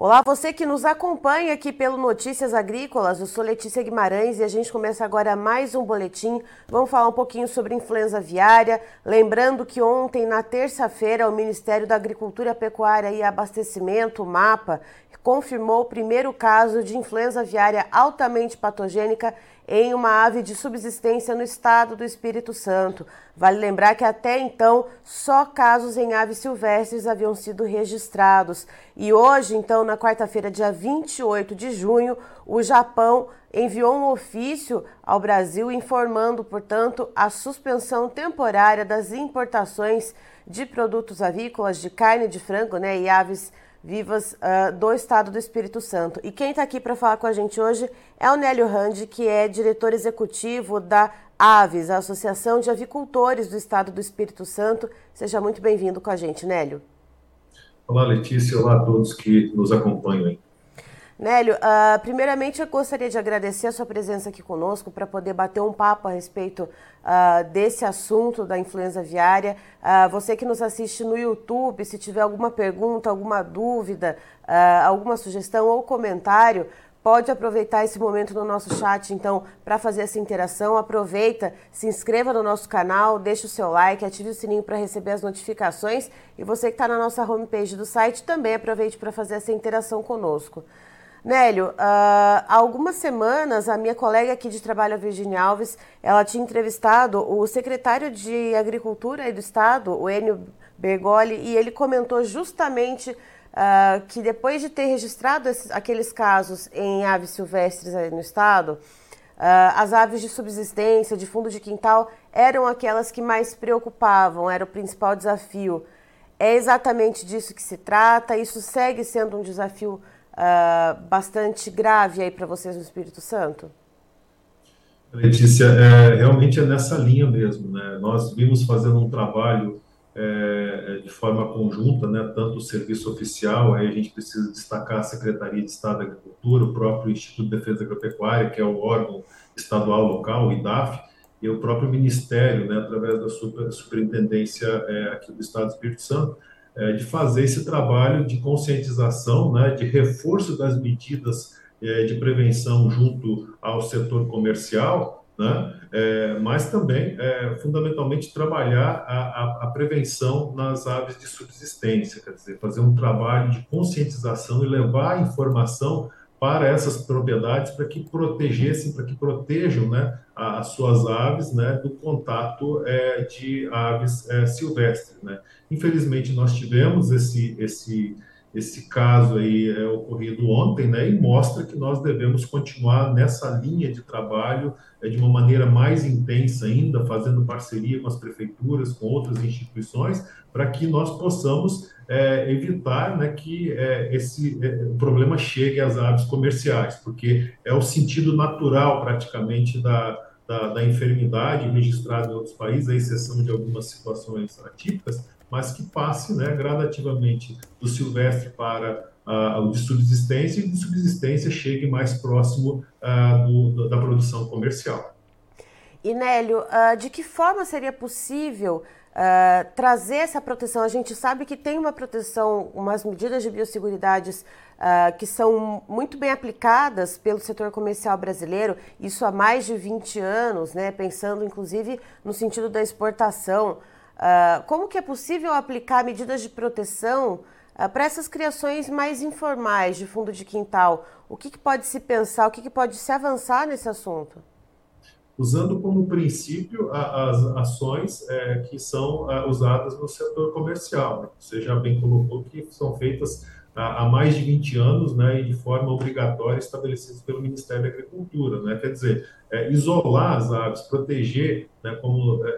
Olá, você que nos acompanha aqui pelo Notícias Agrícolas. Eu sou Letícia Guimarães e a gente começa agora mais um boletim. Vamos falar um pouquinho sobre influenza aviária. Lembrando que ontem, na terça-feira, o Ministério da Agricultura, Pecuária e Abastecimento, o MAPA, confirmou o primeiro caso de influenza aviária altamente patogênica em uma ave de subsistência no estado do Espírito Santo. Vale lembrar que até então só casos em aves silvestres haviam sido registrados. E hoje, então, na quarta-feira, dia 28 de junho, o Japão enviou um ofício ao Brasil informando, portanto, a suspensão temporária das importações de produtos avícolas, de carne de frango né, e aves vivas uh, do estado do Espírito Santo. E quem está aqui para falar com a gente hoje é o Nélio Randi, que é diretor executivo da Aves, a Associação de Avicultores do Estado do Espírito Santo. Seja muito bem-vindo com a gente, Nélio. Olá, Letícia. Olá a todos que nos acompanham. Nélio, uh, primeiramente eu gostaria de agradecer a sua presença aqui conosco para poder bater um papo a respeito uh, desse assunto da influenza aviária. Uh, você que nos assiste no YouTube, se tiver alguma pergunta, alguma dúvida, alguma sugestão ou comentário, pode aproveitar esse momento no nosso chat, então, para fazer essa interação. Aproveita, se inscreva no nosso canal, deixe o seu like, ative o sininho para receber as notificações. E você que está na nossa homepage do site, também aproveite para fazer essa interação conosco. Nélio, uh, há algumas semanas a minha colega aqui de trabalho, a Virginia Alves, ela tinha entrevistado o secretário de Agricultura do Estado, o Enio Bergoli, e ele comentou justamente uh, que depois de ter registrado esses, aqueles casos em aves silvestres no Estado, uh, as aves de subsistência, de fundo de quintal, eram aquelas que mais preocupavam, era o principal desafio. É exatamente disso que se trata, isso segue sendo um desafio uh, bastante grave aí para vocês no Espírito Santo? Letícia, é, realmente é nessa linha mesmo, né? Nós vimos fazendo um trabalho é, de forma conjunta, né? Tanto o serviço oficial, aí a gente precisa destacar a Secretaria de Estado da Agricultura, o próprio Instituto de Defesa Agropecuária, que é o órgão estadual local, o IDAF, e o próprio Ministério, né? Através da super, Superintendência é, aqui do Estado do Espírito Santo, é, de fazer esse trabalho de conscientização, né, de reforço das medidas é, de prevenção junto ao setor comercial, né, é, mas também, é, fundamentalmente, trabalhar a, a, a, prevenção nas aves de subsistência, quer dizer, fazer um trabalho de conscientização e levar a informação para essas propriedades para que protegessem, para que protejam né, as suas aves né, do contato é, de aves é, silvestres. Né. Infelizmente, nós tivemos esse, esse, esse caso aí é, ocorrido ontem né, e mostra que nós devemos continuar nessa linha de trabalho é, de uma maneira mais intensa ainda, fazendo parceria com as prefeituras, com outras instituições, para que nós possamos é, evitar né, que é, esse é, problema chegue às aves comerciais, porque é o sentido natural praticamente da, da, da enfermidade registrada em outros países, à exceção de algumas situações atípicas, mas que passe né, gradativamente do silvestre para uh, o de subsistência e de subsistência chegue mais próximo uh, do, da produção comercial. E Nélio, uh, de que forma seria possível uh, trazer essa proteção? A gente sabe que tem uma proteção, umas medidas de biosseguridades uh, que são muito bem aplicadas pelo setor comercial brasileiro, isso há mais de 20 anos, né, pensando inclusive no sentido da exportação. como que é possível aplicar medidas de proteção para essas criações mais informais de fundo de quintal? O que, que pode se pensar, o que, que pode se avançar nesse assunto? Usando como princípio as ações é, que são é, usadas no setor comercial. Né? Você já bem colocou que são feitas há, há mais de 20 anos né, e de forma obrigatória estabelecidas pelo Ministério da Agricultura. Né? Quer dizer, é, isolar as aves, proteger, né, como é,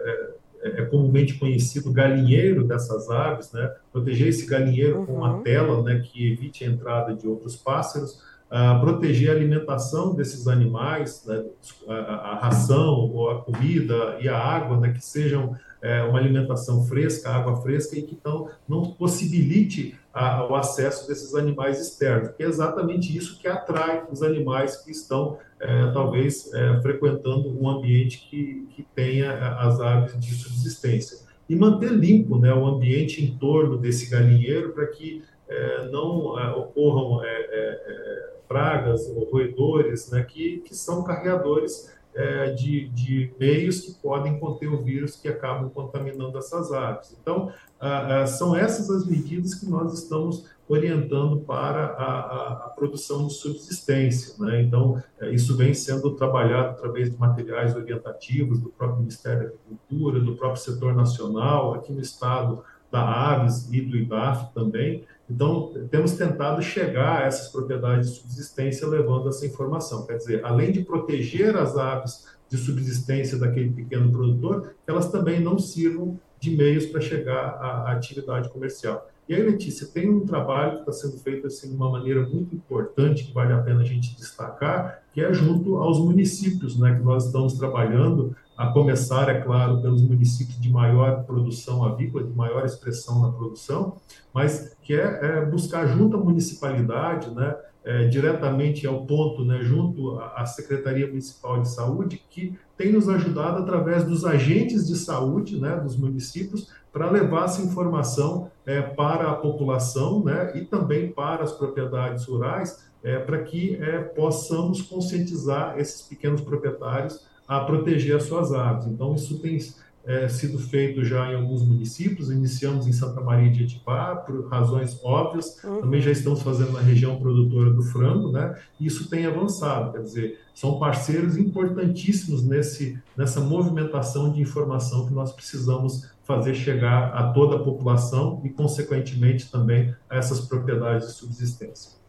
é, é comumente conhecido, galinheiro dessas aves, né? proteger esse galinheiro uhum. com uma tela né, que evite a entrada de outros pássaros, proteger a alimentação desses animais, né, a, a, ração, ou a comida e a água, né, que sejam é, uma alimentação fresca, água fresca e que então, não possibilite a, o acesso desses animais externos, que é exatamente isso que atrai os animais que estão, é, talvez, é, frequentando um ambiente que, que tenha as aves de subsistência. E manter limpo né, o ambiente em torno desse galinheiro para que é, não é, ocorram pragas ou roedores né, que, que são carreadores é, de, de, meios que podem conter o vírus que acabam contaminando essas aves. Então, ah, ah, são essas as medidas que nós estamos orientando para a, a, a produção de subsistência. Né? Então, é, isso vem sendo trabalhado através de materiais orientativos do próprio Ministério da Agricultura, do próprio setor nacional, aqui no estado da Aves e do IBAF também. Então, temos tentado chegar a essas propriedades de subsistência levando essa informação. Quer dizer, além de proteger as aves de subsistência daquele pequeno produtor, elas também não sirvam de meios para chegar à atividade comercial. E aí, Letícia, tem um trabalho que está sendo feito assim, de uma maneira muito importante, que vale a pena a gente destacar, que é junto aos municípios, né, que nós estamos trabalhando a começar, é claro, pelos municípios de maior produção avícola, de maior expressão na produção, mas que é, é buscar junto à municipalidade, né, é, diretamente ao ponto, né, junto à Secretaria Municipal de Saúde, que tem nos ajudado através dos agentes de saúde né, dos municípios para levar essa informação é, para a população né, e também para as propriedades rurais, é, para que é, possamos conscientizar esses pequenos proprietários a proteger as suas aves. Então, isso tem é, sido feito já em alguns municípios, iniciamos em Santa Maria de Etipá, por razões óbvias, uhum. também já estamos fazendo na região produtora do frango, né? E isso tem avançado, quer dizer, são parceiros importantíssimos nesse, nessa movimentação de informação que nós precisamos fazer chegar a toda a população e, consequentemente, também a essas propriedades de subsistência.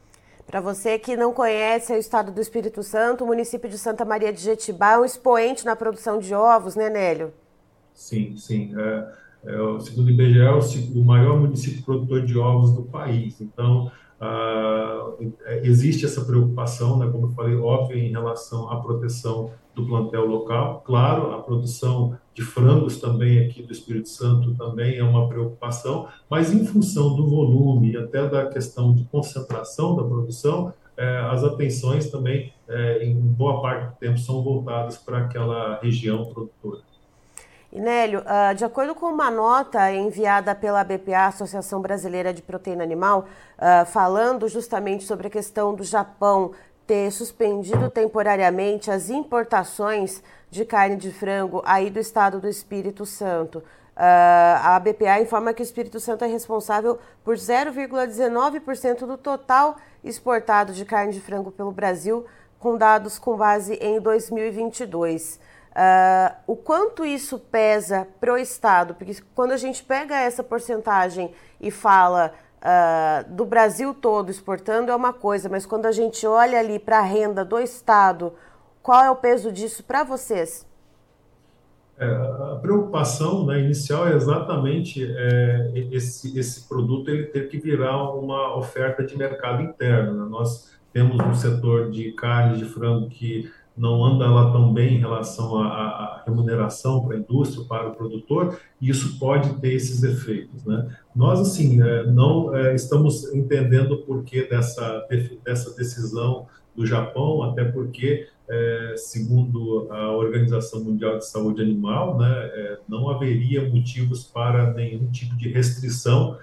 Para você que não conhece o estado do Espírito Santo, o município de Santa Maria de Jetibá é um expoente na produção de ovos, né, Nélio? Sim, sim. É, é, segundo o IBGE, é o, o maior município produtor de ovos do país. Então, ah, existe essa preocupação, né, como eu falei, óbvio, em relação à proteção do plantel local. Claro, a produção de frangos também aqui do Espírito Santo também é uma preocupação, mas em função do volume e até da questão de concentração da produção, é, as atenções também, é, em boa parte do tempo, são voltadas para aquela região produtora. Inélio, uh, de acordo com uma nota enviada pela BPA, Associação Brasileira de Proteína Animal, uh, falando justamente sobre a questão do Japão ter suspendido temporariamente as importações de carne de frango aí do estado do Espírito Santo. Uh, a BPA informa que o Espírito Santo é responsável por 0,19% do total exportado de carne de frango pelo Brasil, com dados com base em 2022. Uh, o quanto isso pesa para o Estado? Porque quando a gente pega essa porcentagem e fala uh, do Brasil todo exportando é uma coisa, mas quando a gente olha ali para a renda do Estado, qual é o peso disso para vocês? É, a preocupação né, inicial é exatamente é, esse, esse produto ele ter que virar uma oferta de mercado interno. Né? Nós temos um setor de carne de frango que não anda lá tão bem em relação à, remuneração para a indústria, para o produtor, e isso pode ter esses efeitos. Né? Nós, assim, é, não é, estamos entendendo o porquê dessa, dessa decisão do Japão, até porque, é, segundo a Organização Mundial de Saúde Animal, né, não haveria motivos para nenhum tipo de restrição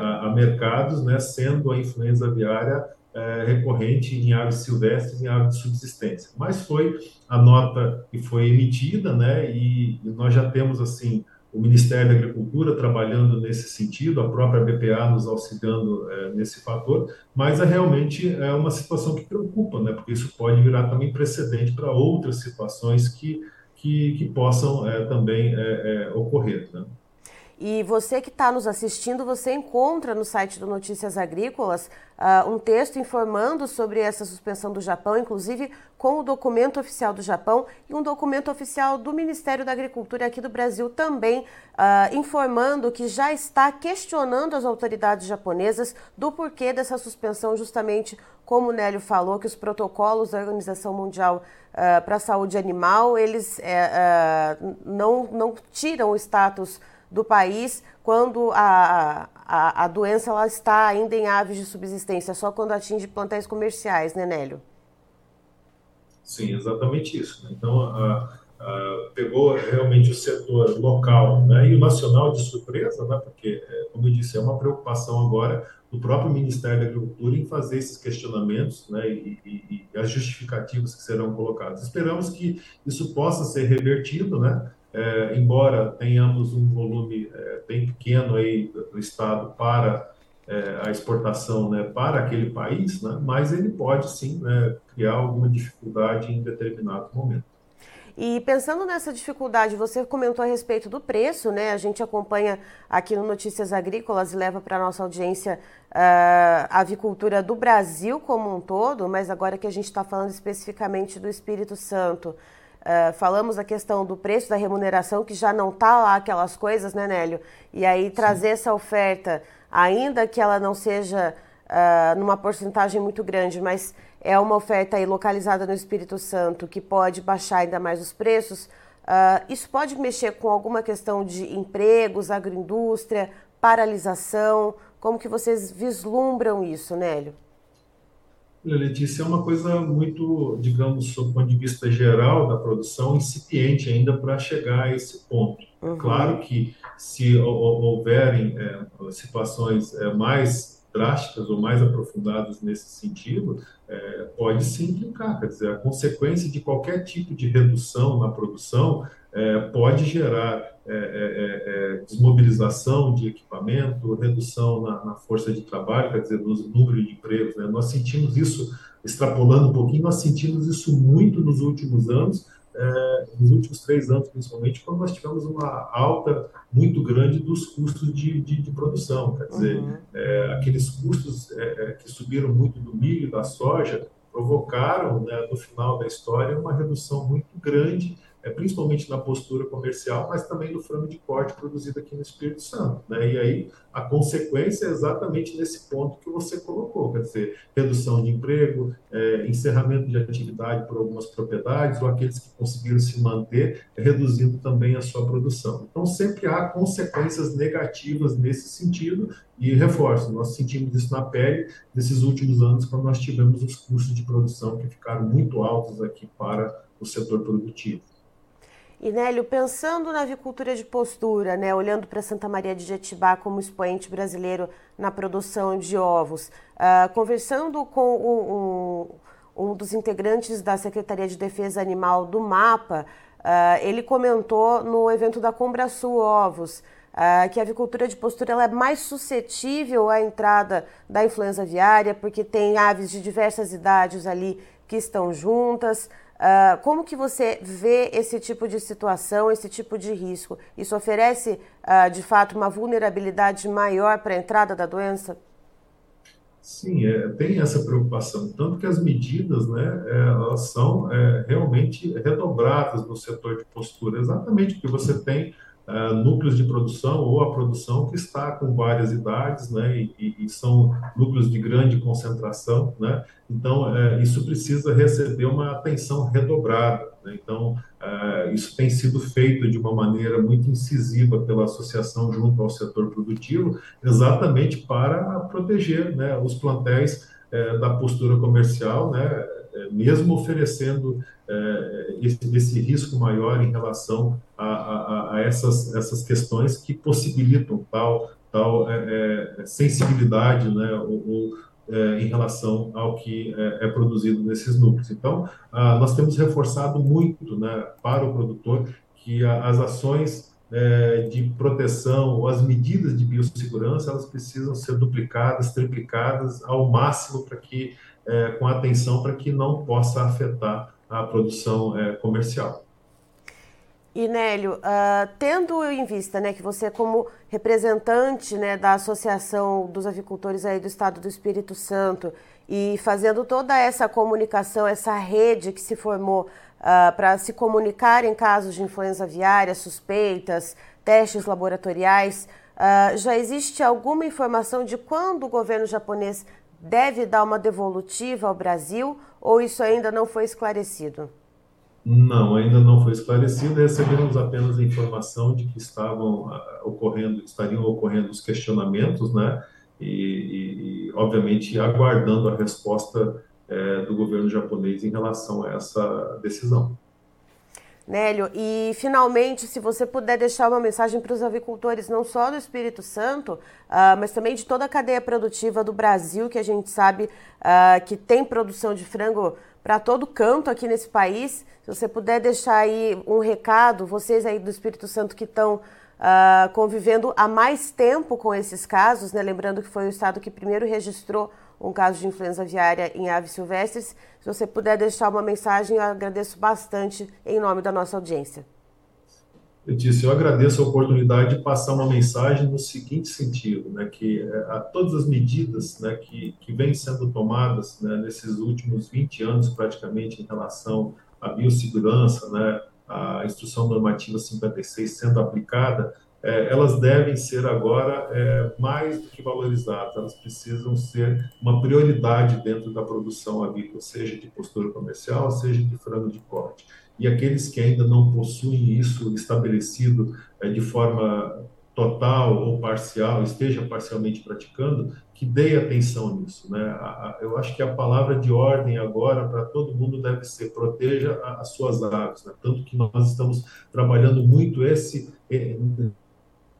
a, mercados, né, sendo a influenza aviária é, recorrente em aves silvestres e em aves de subsistência. Mas foi a nota que foi emitida, né, e, nós já temos, assim, o Ministério da Agricultura trabalhando nesse sentido, a própria BPA nos auxiliando é, nesse fator, mas é realmente é uma situação que preocupa, né, porque isso pode virar também precedente para outras situações que, que, que possam é, também é, é ocorrer. Né? E você que está nos assistindo, você encontra no site do Notícias Agrícolas uh, um texto informando sobre essa suspensão do Japão, inclusive com o documento oficial do Japão e um documento oficial do Ministério da Agricultura aqui do Brasil também, uh, informando que já está questionando as autoridades japonesas do porquê dessa suspensão, justamente como o Nélio falou, que os protocolos da Organização Mundial uh, para a Saúde Animal, eles eh, não, não tiram o status do país quando a, a, a doença ela está ainda em aves de subsistência, só quando atinge plantéis comerciais, né, Nélio? Sim, exatamente isso. Né? Então, a, a, pegou realmente o setor local né, e o nacional de surpresa, né, porque, é, como eu disse, é uma preocupação agora do próprio Ministério da Agricultura em fazer esses questionamentos né, e, e, e as justificativas que serão colocadas. Esperamos que isso possa ser revertido, né, é, embora tenhamos um volume é, bem pequeno aí do Estado para é, a exportação né, para aquele país, né, mas ele pode sim né, criar alguma dificuldade em determinado momento. E pensando nessa dificuldade, você comentou a respeito do preço, né? A gente acompanha aqui no Notícias Agrícolas e leva para a nossa audiência uh, a avicultura do Brasil como um todo, mas agora que a gente está falando especificamente do Espírito Santo, Uh, falamos a questão do preço da remuneração, que já não está lá aquelas coisas, né, Nélio? E aí trazer Sim. essa oferta, ainda que ela não seja uh, numa porcentagem muito grande, mas é uma oferta aí localizada no Espírito Santo que pode baixar ainda mais os preços. Uh, isso pode mexer com alguma questão de empregos, agroindústria, paralisação? Como que vocês vislumbram isso, Nélio? Letícia, é uma coisa muito, digamos, do ponto de vista geral da produção, incipiente ainda para chegar a esse ponto. Uhum. Claro que se houverem é, situações é, mais drásticas ou mais aprofundadas nesse sentido, é, pode sim implicar. Quer dizer, a consequência de qualquer tipo de redução na produção é, pode gerar é, é, é, é desmobilização de equipamento, redução na, na, força de trabalho, quer dizer, no número de empregos. Né? Nós sentimos isso, extrapolando um pouquinho, nós sentimos isso muito nos últimos anos, é, nos últimos três anos, principalmente, quando nós tivemos uma alta muito grande dos custos de, de, de produção. Quer dizer, uhum. aqueles custos que subiram muito do milho, da soja, provocaram, né, no final da história, uma redução muito grande é, principalmente na postura comercial, mas também no frango de corte produzido aqui no Espírito Santo. Né? E aí a consequência é exatamente nesse ponto que você colocou, quer dizer, redução de emprego, é, encerramento de atividade por algumas propriedades, ou aqueles que conseguiram se manter, reduzindo também a sua produção. Então, sempre há consequências negativas nesse sentido, e reforço, nós sentimos isso na pele nesses últimos anos, quando nós tivemos os custos de produção que ficaram muito altos aqui para o setor produtivo. E Nélio, pensando na avicultura de postura, né, olhando para Santa Maria de Jetibá como expoente brasileiro na produção de ovos, uh, conversando com um, um, dos integrantes da Secretaria de Defesa Animal do MAPA, uh, ele comentou no evento da Combrasul Ovos uh, que a avicultura de postura ela é mais suscetível à entrada da influenza aviária, porque tem aves de diversas idades ali que estão juntas. Uh, como que você vê esse tipo de situação, esse tipo de risco? Isso oferece, uh, de fato, uma vulnerabilidade maior para a entrada da doença? Sim, é, tem essa preocupação, tanto que as medidas, né, é, elas são é, realmente redobradas no setor de postura, exatamente porque você tem uh, núcleos de produção ou a produção que está com várias idades, né, e, e são núcleos de grande concentração, né, então uh, isso precisa receber uma atenção redobrada. Né, então uh, isso tem sido feito de uma maneira muito incisiva pela associação junto ao setor produtivo, exatamente para proteger, né, os plantéis da postura comercial, né, mesmo oferecendo é, esse, esse, risco maior em relação a, a, a, essas, essas questões que possibilitam tal, tal é, sensibilidade né, ou, ou em relação ao que é, produzido nesses núcleos. Então, ah, nós temos reforçado muito né, para o produtor que as ações de proteção ou as medidas de biossegurança elas precisam ser duplicadas, triplicadas ao máximo para que é, com atenção para que não possa afetar a produção é, comercial. E Nélio, uh, tendo em vista né, que você como representante né, da Associação dos Avicultores aí do Estado do Espírito Santo e fazendo toda essa comunicação, essa rede que se formou uh, para se comunicar em casos de influenza aviária, suspeitas, testes laboratoriais, uh, já existe alguma informação de quando o governo japonês deve dar uma devolutiva ao Brasil ou isso ainda não foi esclarecido? Não, ainda não foi esclarecido. Recebemos apenas a informação de que estavam uh, ocorrendo, estariam ocorrendo os questionamentos, né? E, e, e obviamente, aguardando a resposta uh, do governo japonês em relação a essa decisão. Nélio, e finalmente, se você puder deixar uma mensagem para os avicultores, não só do Espírito Santo, uh, mas também de toda a cadeia produtiva do Brasil, que a gente sabe uh, que tem produção de frango para todo canto aqui nesse país. Se você puder deixar aí um recado, vocês aí do Espírito Santo que estão uh, convivendo há mais tempo com esses casos, né? lembrando que foi o estado que primeiro registrou um caso de influenza aviária em aves silvestres. Se você puder deixar uma mensagem, eu agradeço bastante em nome da nossa audiência. Disse, eu agradeço a oportunidade de passar uma mensagem no seguinte sentido, né, que eh, a todas as medidas né, que, que vêm sendo tomadas né, nesses últimos 20 anos, praticamente, em relação à biossegurança, né, a Instrução Normativa 56 sendo aplicada, é, elas devem ser agora é, mais do que valorizadas, elas precisam ser uma prioridade dentro da produção avícola, seja de postura comercial, seja de frango de corte. E aqueles que ainda não possuem isso estabelecido é, de forma total ou parcial, esteja parcialmente praticando, que dê atenção nisso. Né? Eu acho que a palavra de ordem agora para todo mundo deve ser proteja as suas aves, né? tanto que nós estamos trabalhando muito esse é,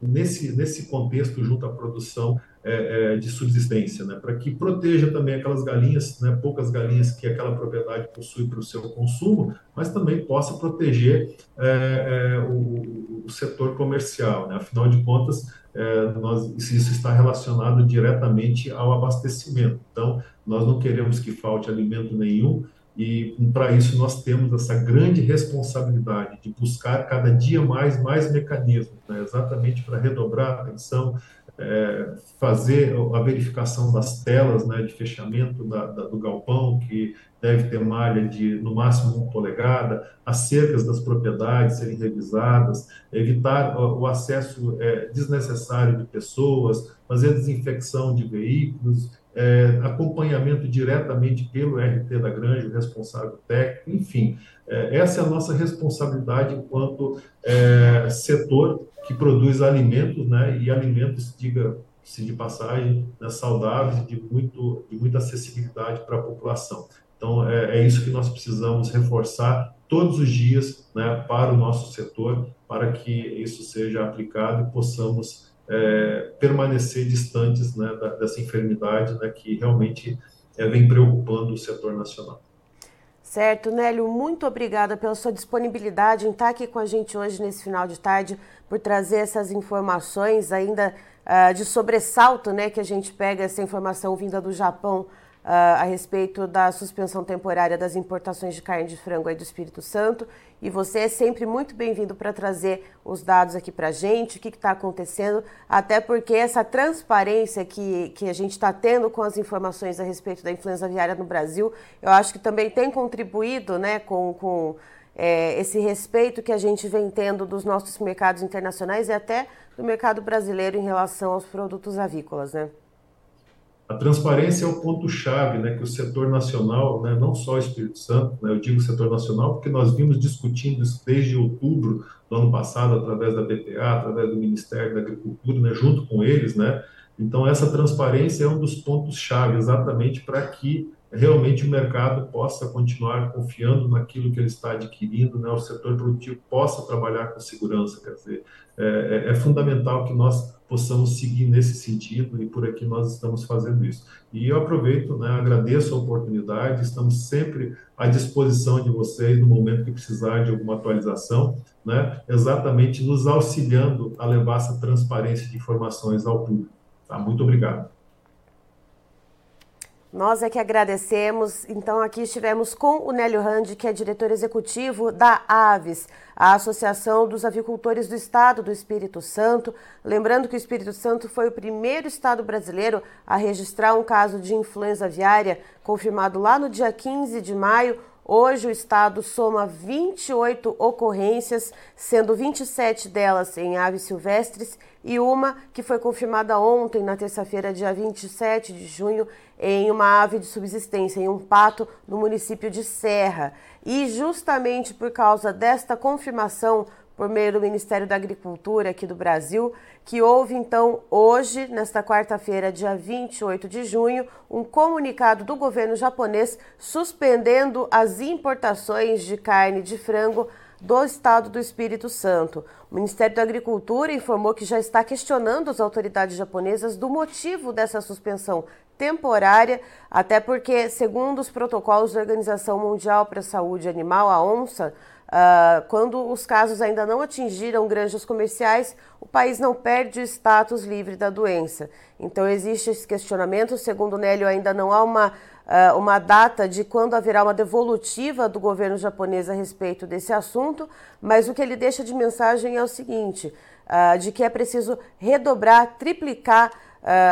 nesse nesse contexto junto à produção é, é, de subsistência, né? para que proteja também aquelas galinhas, né? poucas galinhas que aquela propriedade possui para o seu consumo, mas também possa proteger é, é o, o, setor comercial. Né? Afinal de contas, é, nós, isso está relacionado diretamente ao abastecimento. Então, nós não queremos que falte alimento nenhum, e para isso nós temos essa grande responsabilidade de buscar cada dia mais mais mecanismos, né? exatamente para redobrar a atenção, é, fazer a verificação das telas né, de fechamento da, da, do galpão, que deve ter malha de no máximo uma polegada, as cercas das propriedades serem revisadas, evitar o, o acesso é, desnecessário de pessoas, fazer desinfecção de veículos, é, acompanhamento diretamente pelo RT da Granja, o responsável técnico, enfim, é, essa é a nossa responsabilidade enquanto é, setor que produz alimentos, né, e alimentos, diga-se de passagem, né, saudáveis, de, muito, de muita acessibilidade para a população. Então, é, é, isso que nós precisamos reforçar todos os dias né, para o nosso setor, para que isso seja aplicado e possamos é, permanecer distantes né, da, dessa enfermidade né, que realmente é, vem preocupando o setor nacional. Certo, Nélio, muito obrigada pela sua disponibilidade em estar aqui com a gente hoje nesse final de tarde, por trazer essas informações ainda uh, de sobressalto, né, que a gente pega essa informação vinda do Japão uh, a respeito da suspensão temporária das importações de carne de frango aí do Espírito Santo. E você é sempre muito bem-vindo para trazer os dados aqui para a gente, o que está acontecendo, até porque essa transparência que, que a gente está tendo com as informações a respeito da influenza aviária no Brasil, eu acho que também tem contribuído né, com, com é, esse respeito que a gente vem tendo dos nossos mercados internacionais e até do mercado brasileiro em relação aos produtos avícolas, né? A transparência é o ponto-chave né, que o setor nacional, né, não só o Espírito Santo, né, eu digo setor nacional porque nós vimos discutindo isso desde outubro do ano passado, através da BPA, através do Ministério da Agricultura, né, junto com eles. Né, então, essa transparência é um dos pontos-chave, exatamente para que realmente o mercado possa continuar confiando naquilo que ele está adquirindo, né, o setor produtivo possa trabalhar com segurança. Quer dizer, é, é, é fundamental que nós possamos seguir nesse sentido e por aqui nós estamos fazendo isso. E eu aproveito, né, agradeço a oportunidade, estamos sempre à disposição de vocês no momento que precisar de alguma atualização, né, exatamente nos auxiliando a levar essa transparência de informações ao público. Tá? Muito obrigado. Nós é que agradecemos. Então, aqui estivemos com o Nélio Randi, que é diretor executivo da Aves, a Associação dos Avicultores do Estado do Espírito Santo. Lembrando que o Espírito Santo foi o primeiro estado brasileiro a registrar um caso de influenza aviária, confirmado lá no dia 15 de maio. Hoje o estado soma 28 ocorrências, sendo 27 delas em aves silvestres e uma que foi confirmada ontem, na terça-feira, dia 27 de junho, em uma ave de subsistência, em um pato no município de Serra. E justamente por causa desta confirmação por meio do Ministério da Agricultura aqui do Brasil, que houve então hoje, nesta quarta-feira, dia 28 de junho, um comunicado do governo japonês suspendendo as importações de carne de frango do Estado do Espírito Santo. O Ministério da Agricultura informou que já está questionando as autoridades japonesas do motivo dessa suspensão temporária, até porque, segundo os protocolos da Organização Mundial para a Saúde Animal, a ONSA, Uh, quando os casos ainda não atingiram granjas comerciais, o país não perde o status livre da doença. Então existe esse questionamento. Segundo o Nélio, ainda não há uma, uma data de quando haverá uma devolutiva do governo japonês a respeito desse assunto, mas o que ele deixa de mensagem é o seguinte: uh, de que é preciso redobrar, triplicar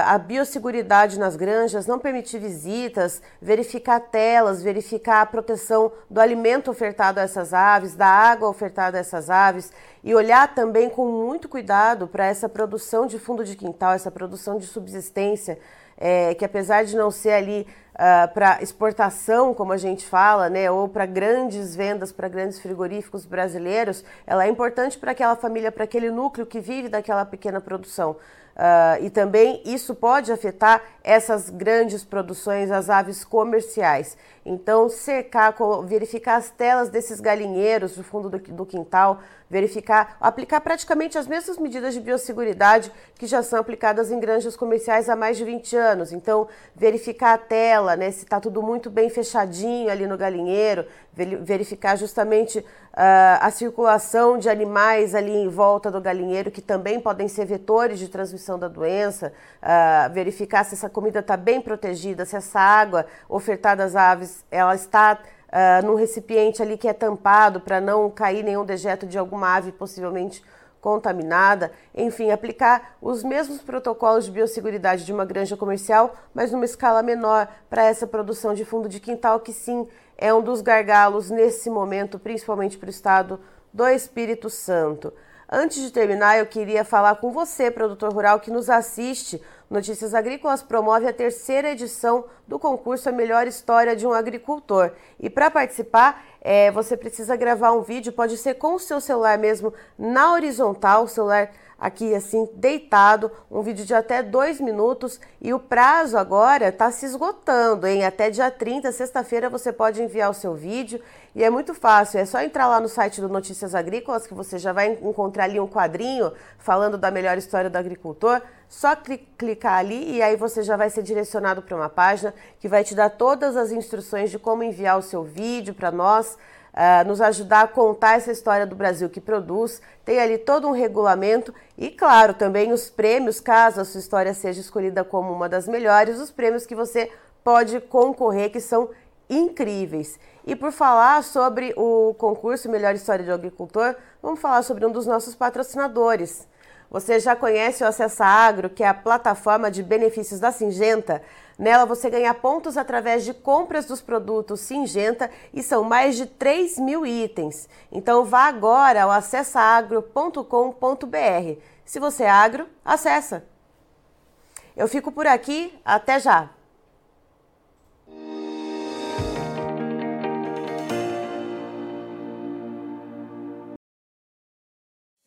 a biosseguridade nas granjas, não permitir visitas, verificar telas, verificar a proteção do alimento ofertado a essas aves, da água ofertada a essas aves e olhar também com muito cuidado para essa produção de fundo de quintal, essa produção de subsistência, é, que apesar de não ser ali uh, para exportação, como a gente fala, né, ou para grandes vendas, para grandes frigoríficos brasileiros, ela é importante para aquela família, para aquele núcleo que vive daquela pequena produção. Uh, e também isso pode afetar essas grandes produções, as aves comerciais. Então, cercar, verificar as telas desses galinheiros do fundo do, do, quintal, verificar, aplicar praticamente as mesmas medidas de biosseguridade que já são aplicadas em granjas comerciais há mais de 20 anos. Então, verificar a tela, né, se está tudo muito bem fechadinho ali no galinheiro, verificar justamente uh, a circulação de animais ali em volta do galinheiro, que também podem ser vetores de transmissão da doença, uh, verificar se essa comida está bem protegida, se essa água ofertada às aves ela está uh, num recipiente ali que é tampado para não cair nenhum dejeto de alguma ave possivelmente contaminada, enfim, aplicar os mesmos protocolos de biosseguridade de uma granja comercial, mas numa escala menor para essa produção de fundo de quintal, que sim é um dos gargalos nesse momento, principalmente para o estado do Espírito Santo. Antes de terminar, eu queria falar com você, produtor rural que nos assiste. Notícias Agrícolas promove a terceira edição do concurso A Melhor História de um Agricultor. E para participar, é, você precisa gravar um vídeo, pode ser com o seu celular mesmo, na horizontal, o celular aqui assim, deitado, um vídeo de até dois minutos e o prazo agora está se esgotando, hein? Até dia 30, sexta-feira, você pode enviar o seu vídeo e é muito fácil, é só entrar lá no site do Notícias Agrícolas que você já vai encontrar ali um quadrinho falando da melhor história do agricultor. Só clicar ali e aí você já vai ser direcionado para uma página que vai te dar todas as instruções de como enviar o seu vídeo para nós uh, nos ajudar a contar essa história do Brasil que produz. Tem ali todo um regulamento e, claro, também os prêmios, caso a sua história seja escolhida como uma das melhores, os prêmios que você pode concorrer, que são incríveis. E por falar sobre o concurso Melhor História de Agricultor, vamos falar sobre um dos nossos patrocinadores. Você já conhece o Acessa Agro, que é a plataforma de benefícios da Singenta? Nela você ganha pontos através de compras dos produtos Singenta e são mais de 3 mil itens. Então vá agora ao acessaagro.com.br. Se você é agro, acessa! Eu fico por aqui, até já!